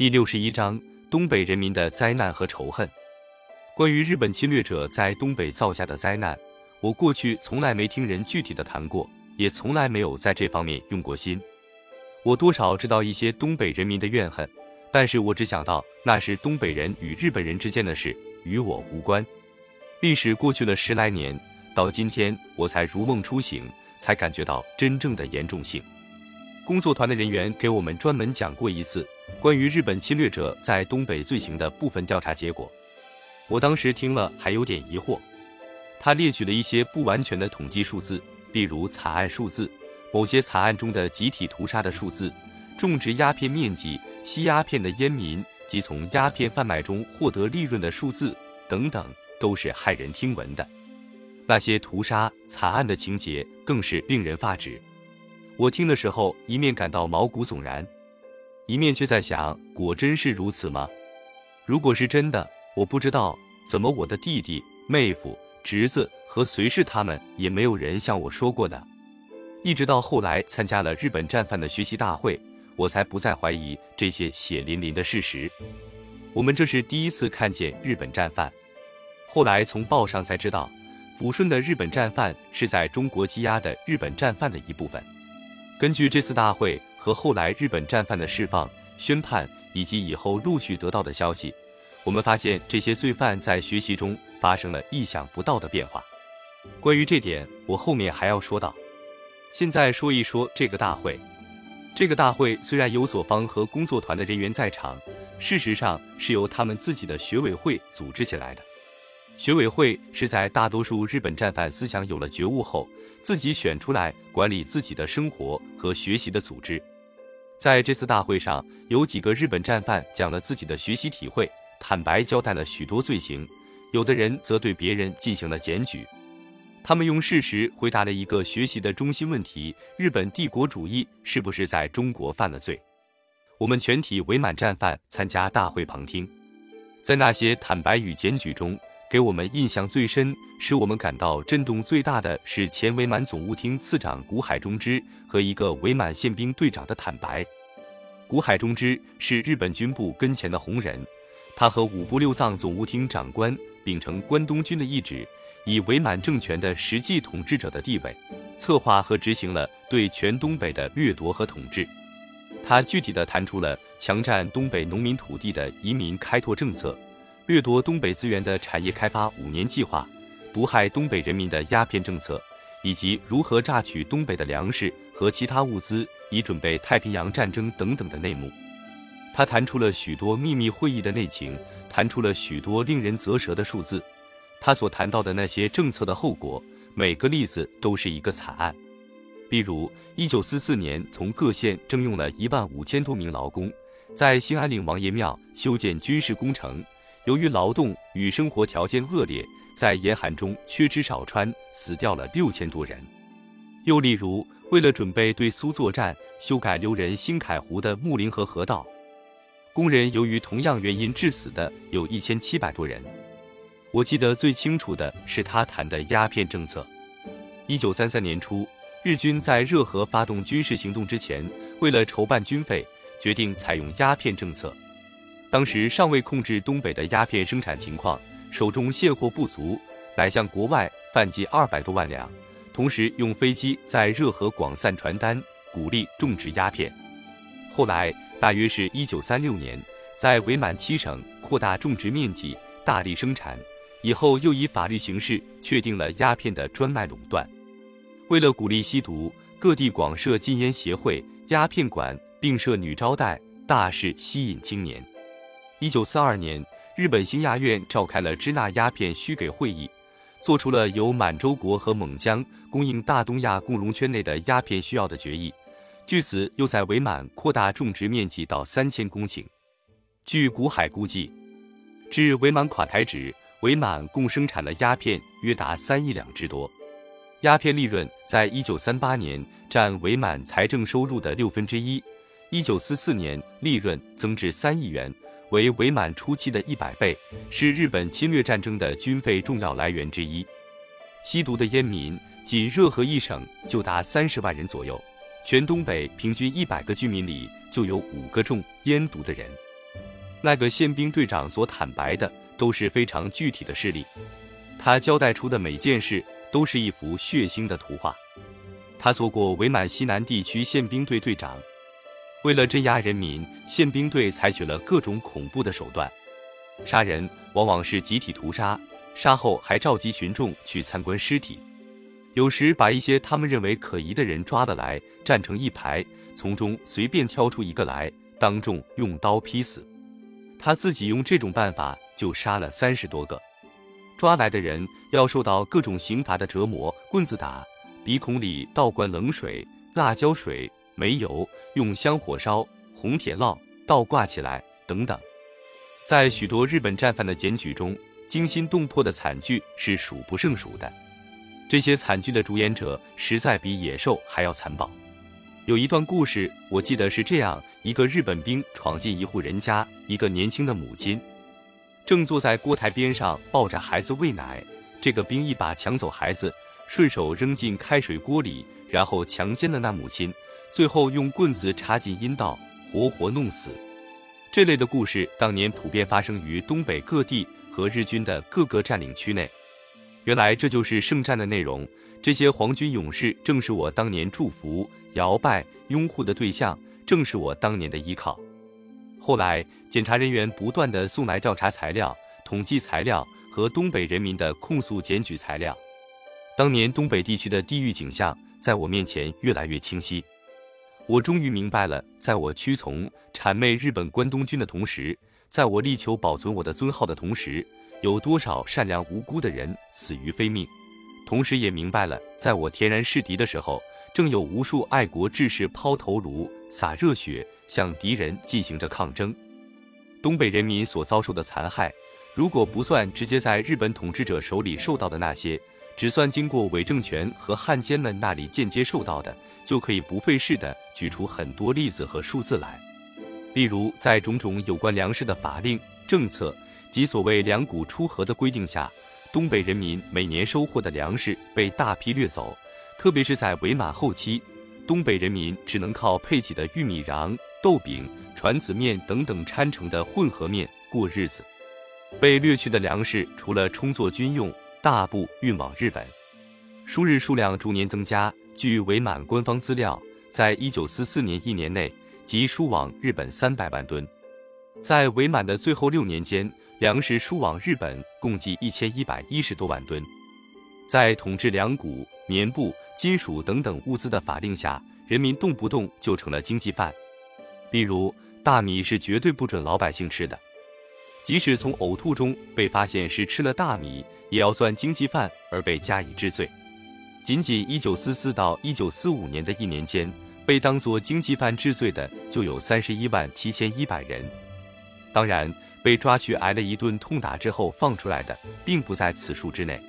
第六十一章：东北人民的灾难和仇恨。关于日本侵略者在东北造下的灾难，我过去从来没听人具体的谈过，也从来没有在这方面用过心。我多少知道一些东北人民的怨恨，但是我只想到那是东北人与日本人之间的事，与我无关。历史过去了十来年，到今天我才如梦初醒，才感觉到真正的严重性。工作团的人员给我们专门讲过一次关于日本侵略者在东北罪行的部分调查结果。我当时听了还有点疑惑。他列举了一些不完全的统计数字，例如惨案数字、某些惨案中的集体屠杀的数字、种植鸦片面积、吸鸦片的烟民及从鸦片贩卖中获得利润的数字等等，都是骇人听闻的。那些屠杀惨案的情节更是令人发指。我听的时候，一面感到毛骨悚然，一面却在想：果真是如此吗？如果是真的，我不知道怎么我的弟弟、妹夫、侄子和随侍他们也没有人向我说过的。一直到后来参加了日本战犯的学习大会，我才不再怀疑这些血淋淋的事实。我们这是第一次看见日本战犯，后来从报上才知道，抚顺的日本战犯是在中国羁押的日本战犯的一部分。根据这次大会和后来日本战犯的释放、宣判以及以后陆续得到的消息，我们发现这些罪犯在学习中发生了意想不到的变化。关于这点，我后面还要说到。现在说一说这个大会。这个大会虽然有所方和工作团的人员在场，事实上是由他们自己的学委会组织起来的。学委会是在大多数日本战犯思想有了觉悟后。自己选出来管理自己的生活和学习的组织，在这次大会上，有几个日本战犯讲了自己的学习体会，坦白交代了许多罪行；有的人则对别人进行了检举。他们用事实回答了一个学习的中心问题：日本帝国主义是不是在中国犯了罪？我们全体伪满战犯参加大会旁听，在那些坦白与检举中。给我们印象最深、使我们感到震动最大的是前伪满总务厅次长谷海中之和一个伪满宪兵队长的坦白。谷海中之是日本军部跟前的红人，他和五部六藏总务厅长官秉承关东军的意志，以伪满政权的实际统治者的地位，策划和执行了对全东北的掠夺和统治。他具体的谈出了强占东北农民土地的移民开拓政策。掠夺东北资源的产业开发五年计划，毒害东北人民的鸦片政策，以及如何榨取东北的粮食和其他物资，以准备太平洋战争等等的内幕。他谈出了许多秘密会议的内情，谈出了许多令人啧舌的数字。他所谈到的那些政策的后果，每个例子都是一个惨案。例如，一九四四年，从各县征用了一万五千多名劳工，在兴安岭王爷庙修建军事工程。由于劳动与生活条件恶劣，在严寒中缺吃少穿，死掉了六千多人。又例如，为了准备对苏作战，修改留人新凯湖的木林河河道，工人由于同样原因致死的有一千七百多人。我记得最清楚的是他谈的鸦片政策。一九三三年初，日军在热河发动军事行动之前，为了筹办军费，决定采用鸦片政策。当时尚未控制东北的鸦片生产情况，手中现货不足，乃向国外贩寄二百多万两，同时用飞机在热河广散传单，鼓励种植鸦片。后来大约是一九三六年，在伪满七省扩大种植面积，大力生产，以后又以法律形式确定了鸦片的专卖垄断。为了鼓励吸毒，各地广设禁烟协会、鸦片馆，并设女招待，大肆吸引青年。一九四二年，日本新亚院召开了支那鸦片需给会议，做出了由满洲国和蒙江供应大东亚共荣圈内的鸦片需要的决议。据此，又在伪满扩大种植面积到三千公顷。据古海估计，至伪满垮台止，伪满共生产了鸦片约达三亿两之多。鸦片利润在一九三八年占伪满财政收入的六分之一，一九四四年利润增至三亿元。为伪满初期的一百倍，是日本侵略战争的军费重要来源之一。吸毒的烟民，仅热河一省就达三十万人左右，全东北平均一百个居民里就有五个中烟毒的人。那个宪兵队长所坦白的都是非常具体的事例，他交代出的每件事都是一幅血腥的图画。他做过伪满西南地区宪兵队队长，为了镇压人民，宪兵队采取了各种恐怖的手段，杀人往往是集体屠杀，杀后还召集群众去参观尸体，有时把一些他们认为可疑的人抓了来，站成一排，从中随便挑出一个来，当众用刀劈死。他自己用这种办法就杀了三十多个，抓来的人要受到各种刑罚的折磨，棍子打，鼻孔里倒灌冷水、辣椒水、煤油，用香火烧、红铁烙、倒挂起来等等。在许多日本战犯的检举中，惊心动魄的惨剧是数不胜数的。这些惨剧的主演者实在比野兽还要残暴。有一段故事，我记得是这样：一个日本兵闯进一户人家，一个年轻的母亲正坐在锅台边上抱着孩子喂奶。这个兵一把抢走孩子，顺手扔进开水锅里，然后强奸了那母亲，最后用棍子插进阴道，活活弄死。这类的故事当年普遍发生于东北各地和日军的各个占领区内。原来这就是圣战的内容。这些皇军勇士正是我当年祝福、摇拜、拥护的对象，正是我当年的依靠。后来，检查人员不断的送来调查材料、统计材料和东北人民的控诉检举材料。当年东北地区的地狱景象在我面前越来越清晰。我终于明白了，在我屈从、谄媚日本关东军的同时，在我力求保存我的尊号的同时，有多少善良无辜的人死于非命。同时也明白了，在我天然是敌的时候，正有无数爱国志士抛头颅、洒热血，向敌人进行着抗争。东北人民所遭受的残害，如果不算直接在日本统治者手里受到的那些，只算经过伪政权和汉奸们那里间接受到的，就可以不费事的举出很多例子和数字来。例如，在种种有关粮食的法令、政策及所谓粮谷出河的规定下。东北人民每年收获的粮食被大批掠走，特别是在伪满后期，东北人民只能靠配给的玉米瓤、豆饼、传子面等等掺成的混合面过日子。被掠去的粮食除了充作军用，大部运往日本，输日数量逐年增加。据伪满官方资料，在一九四四年一年内，即输往日本三百万吨。在伪满的最后六年间。粮食输往日本共计一千一百一十多万吨，在统治粮谷、棉布、金属等等物资的法令下，人民动不动就成了经济犯。例如，大米是绝对不准老百姓吃的，即使从呕吐中被发现是吃了大米，也要算经济犯而被加以治罪。仅仅一九四四到一九四五年的一年间，被当作经济犯治罪的就有三十一万七千一百人。当然。被抓去挨了一顿痛打之后放出来的，并不在此数之内。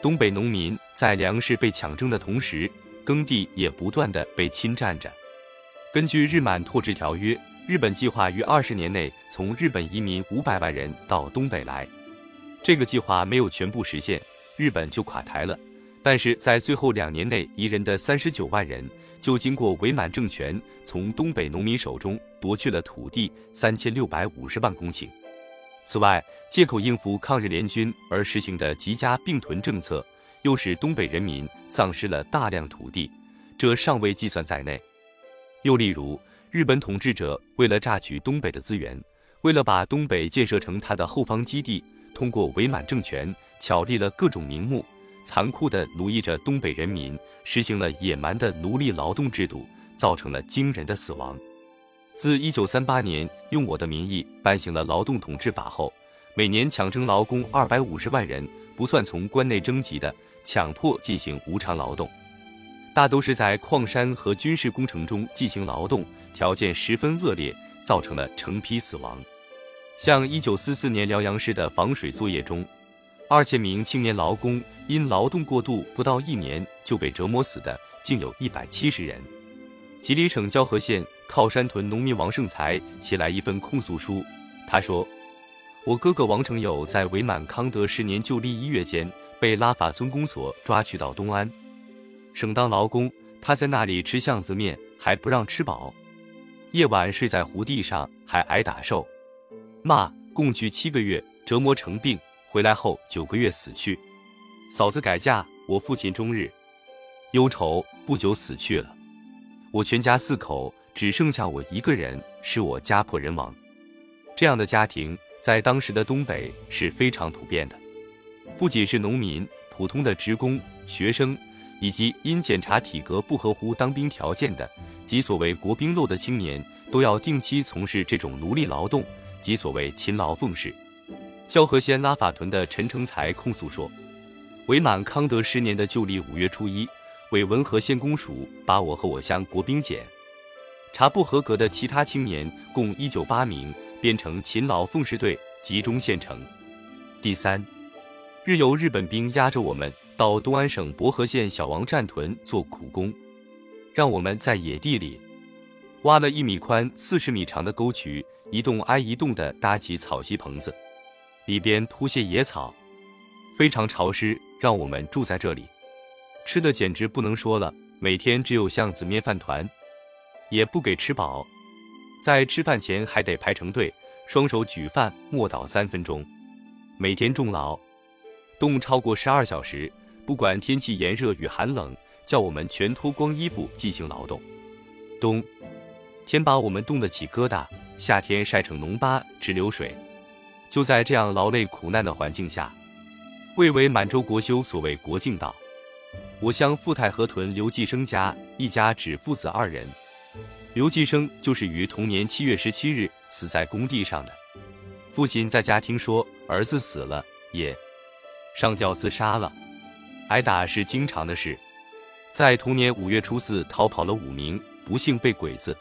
东北农民在粮食被抢征的同时，耕地也不断的被侵占着。根据日满拓殖条约，日本计划于二十年内从日本移民五百万人到东北来。这个计划没有全部实现，日本就垮台了。但是在最后两年内移人的三十九万人。就经过伪满政权从东北农民手中夺去了土地三千六百五十万公顷。此外，借口应付抗日联军而实行的集家并屯政策，又使东北人民丧失了大量土地，这尚未计算在内。又例如，日本统治者为了榨取东北的资源，为了把东北建设成他的后方基地，通过伪满政权巧立了各种名目。残酷地奴役着东北人民，实行了野蛮的奴隶劳动制度，造成了惊人的死亡。自一九三八年用我的名义颁行了劳动统治法后，每年强征劳工二百五十万人，不算从关内征集的，强迫进行无偿劳动，大都是在矿山和军事工程中进行劳动，条件十分恶劣，造成了成批死亡。像一九四四年辽阳市的防水作业中。二千名青年劳工因劳动过度，不到一年就被折磨死的，竟有一百七十人。吉林省蛟河县靠山屯农民王胜才写来一份控诉书，他说：“我哥哥王成友在伪满康德十年旧历一月间，被拉法村公所抓去到东安省当劳工，他在那里吃巷子面，还不让吃饱，夜晚睡在湖地上，还挨打受。骂共去七个月，折磨成病，回来后九个月死去。嫂子改嫁，我父亲终日忧愁，不久死去了。我全家四口只剩下我一个人，使我家破人亡。这样的家庭在当时的东北是非常普遍的，不仅是农民、普通的职工、学生，以及因检查体格不合乎当兵条件的，即所谓国兵漏的青年，都要定期从事这种奴隶劳动，即所谓勤劳奉仕。萧河县拉法屯的陈成才控诉说，伪满康德十年的旧历五月初一，伪文和县公署把我和我乡国兵检查不合格的其他青年共一九八名。编成勤劳奉仕队，集中县城。第三，日由日本兵押着我们到东安省博河县小王站屯做苦工，让我们在野地里挖了一米宽、四十米长的沟渠，一栋挨一栋的搭起草席棚子，里边铺些野草，非常潮湿，让我们住在这里。吃的简直不能说了，每天只有巷子面饭团，也不给吃饱。在吃饭前还得排成队，双手举饭默祷三分钟。每天重劳，动超过十二小时，不管天气炎热与寒冷，叫我们全脱光衣服进行劳动。冬天把我们冻得起疙瘩，夏天晒成脓疤直流水。就在这样劳累苦难的环境下，为为满洲国修所谓国境道，我乡富太河屯刘继生家一家只父子二人。刘继生就是于同年七月十七日死在工地上的。父亲在家听说儿子死了，也上吊自杀了。挨打是经常的事。在同年五月初四，逃跑了五名，不幸被鬼子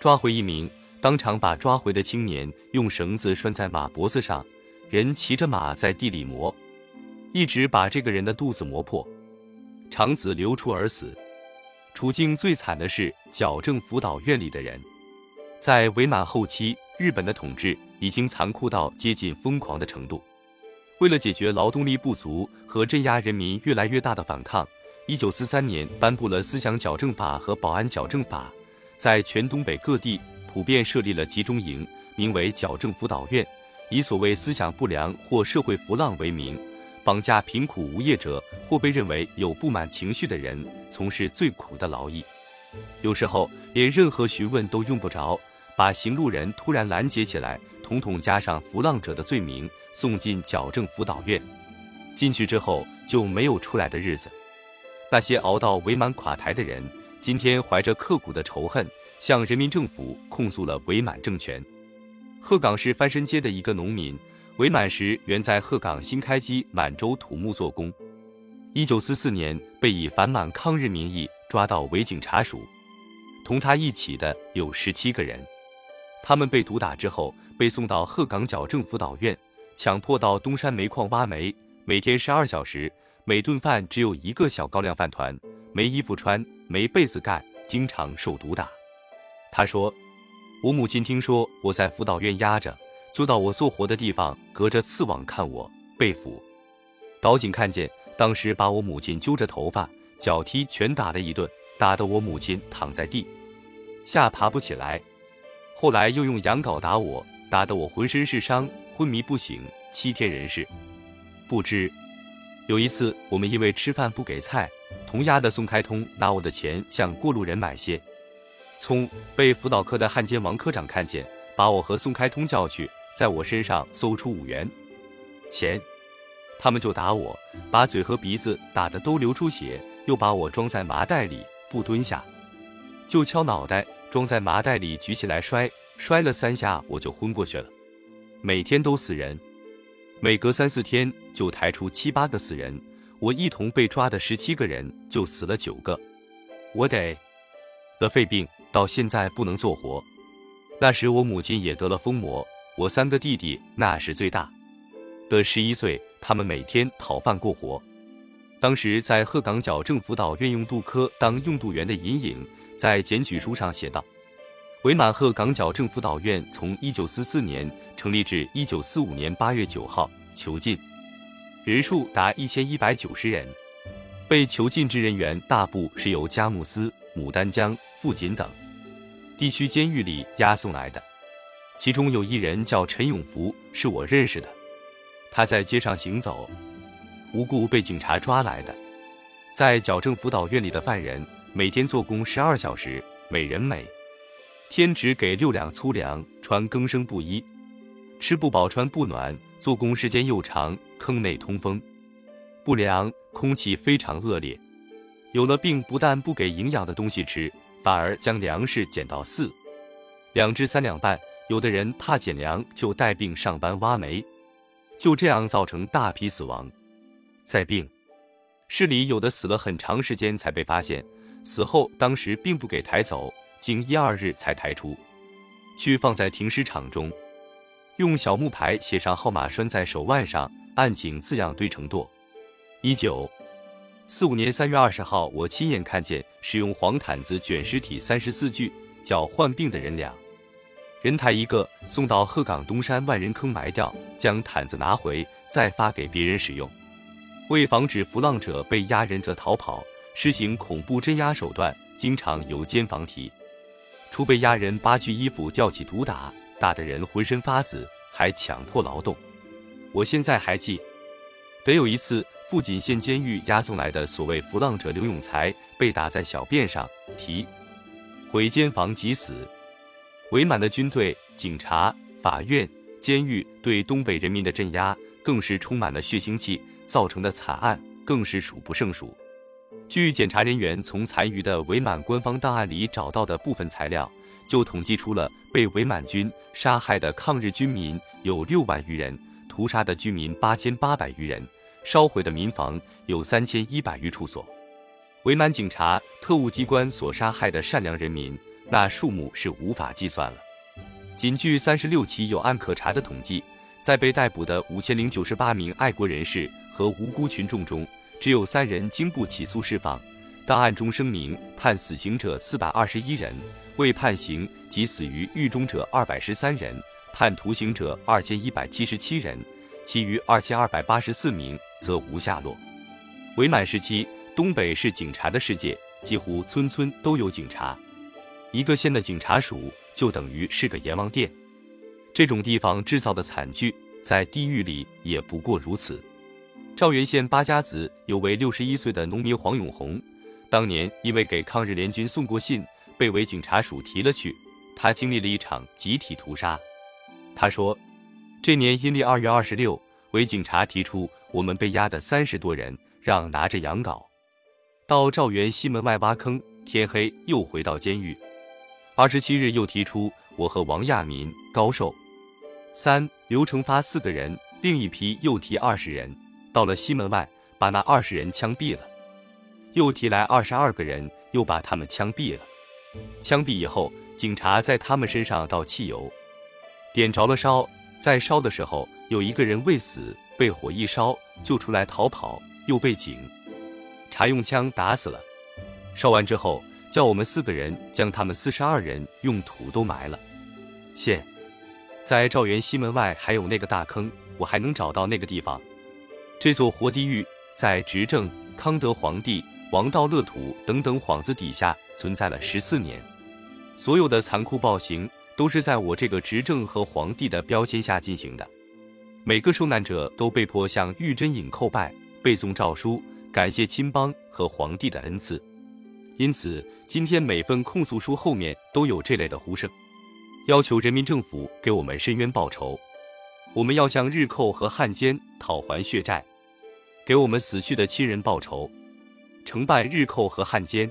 抓回一名，当场把抓回的青年用绳子拴在马脖子上，人骑着马在地里磨，一直把这个人的肚子磨破，肠子流出而死。处境最惨的是矫正辅导院里的人，在伪满后期，日本的统治已经残酷到接近疯狂的程度。为了解决劳动力不足和镇压人民越来越大的反抗，一九四三年颁布了思想矫正法和保安矫正法，在全东北各地普遍设立了集中营，名为矫正辅导院，以所谓思想不良或社会浮浪为名。绑架贫苦无业者或被认为有不满情绪的人，从事最苦的劳役。有时候连任何询问都用不着，把行路人突然拦截起来，统统加上浮浪者的罪名，送进矫正辅导院。进去之后就没有出来的日子。那些熬到伪满垮台的人，今天怀着刻骨的仇恨，向人民政府控诉了伪满政权。鹤岗市翻身街的一个农民。伪满时原在鹤岗新开基满洲土木做工，一九四四年被以反满抗日名义抓到伪警察署，同他一起的有十七个人，他们被毒打之后被送到鹤岗矫正辅导院，强迫到东山煤矿挖煤，每天十二小时，每顿饭只有一个小高粱饭团，没衣服穿，没被子盖，经常受毒打。他说：“我母亲听说我在辅导院压着。”就到我做活的地方，隔着刺网看我被俘。岛警看见，当时把我母亲揪着头发，脚踢拳打了一顿，打得我母亲躺在地下爬不起来。后来又用羊镐打我，打得我浑身是伤，昏迷不醒，七天人事不知。有一次，我们因为吃饭不给菜，同押的宋开通拿我的钱向过路人买些葱，被辅导科的汉奸王科长看见，把我和宋开通叫去。在我身上搜出五元钱，他们就打我，把嘴和鼻子打得都流出血，又把我装在麻袋里，不蹲下就敲脑袋，装在麻袋里举起来摔，摔了三下我就昏过去了。每天都死人，每隔三四天就抬出七八个死人，我一同被抓的十七个人就死了九个，我得得肺病，到现在不能做活。那时我母亲也得了疯魔。我三个弟弟，那是最大的十一岁，他们每天讨饭过活。当时在鹤岗矫正辅导院用度科当用度员的尹颖，在检举书上写道：“伪满鹤岗矫正辅导院从一九四四年成立至一九四五年八月九号囚禁人数达一千一百九十人，被囚禁之人员大部是由佳木斯、牡丹江、富锦等地区监狱里押送来的。”其中有一人叫陈永福，是我认识的。他在街上行走，无故被警察抓来的。在矫正辅导院里的犯人，每天做工十二小时，每人每天只给六两粗粮，穿更生布衣，吃不饱穿不暖，做工时间又长，坑内通风不良，空气非常恶劣。有了病，不但不给营养的东西吃，反而将粮食减到四两至三两半。有的人怕减粮，就带病上班挖煤。就这样造成大批死亡，在病室里有的死了很长时间才被发现，死后当时并不给抬走，经一二日才抬出，去放在停尸场中，用小木牌写上号码拴在手腕上，按井字样堆成垛。一九四五年三月二十号，我亲眼看见使用黄毯子卷尸体三十四具，叫患病的人俩。人抬一个送到鹤岗东山万人坑埋掉，将毯子拿回再发给别人使用。为防止浮浪者被压人者逃跑，实行恐怖镇压手段，经常由监房提出被压人扒去衣服吊起毒打，打得人浑身发紫，还强迫劳动。我现在还记得有一次，富锦县监狱押送来的所谓浮浪者刘永才被打在小便上，提回监房即死。伪满的军队、警察、法院、监狱对东北人民的镇压，更是充满了血腥气，造成的惨案更是数不胜数。据检察人员从残余的伪满官方档案里找到的部分材料，就统计出了被伪满军杀害的抗日军民有六万余人，屠杀的居民八千八百余人，烧毁的民房有三千一百余处所。伪满警察、特务机关所杀害的善良人民。那数目是无法计算了。仅据三十六起有案可查的统计，在被逮捕的五千零九十八名爱国人士和无辜群众中，只有三人经不起诉释放。档案中声明判死刑者四百二十一人，未判刑及死于狱中者二百十三人，判徒刑者二千一百七十七人，其余二千二百八十四名则无下落。伪满时期，东北是警察的世界，几乎村村都有警察。一个县的警察署就等于是个阎王殿，这种地方制造的惨剧，在地狱里也不过如此。赵源县八家子有位六十一岁的农民黄永红，当年因为给抗日联军送过信，被伪警察署提了去。他经历了一场集体屠杀。他说，这年阴历二月二十六，伪警察提出我们被押的三十多人，让拿着羊镐到赵源西门外挖坑，天黑又回到监狱。二十七日又提出，我和王亚民、高寿、三刘成发四个人，另一批又提二十人，到了西门外，把那二十人枪毙了。又提来二十二个人，又把他们枪毙了。枪毙以后，警察在他们身上倒汽油，点着了烧。在烧的时候，有一个人未死，被火一烧就出来逃跑，又被警察用枪打死了。烧完之后。叫我们四个人将他们四十二人用土都埋了。现在赵源西门外还有那个大坑，我还能找到那个地方。这座活地狱在执政康德皇帝、王道乐土等等幌子底下存在了十四年，所有的残酷暴行都是在我这个执政和皇帝的标签下进行的。每个受难者都被迫向玉真影叩拜、背诵诏书，感谢亲邦和皇帝的恩赐。因此，今天每份控诉书后面都有这类的呼声，要求人民政府给我们申冤报仇。我们要向日寇和汉奸讨还血债，给我们死去的亲人报仇，惩办日寇和汉奸。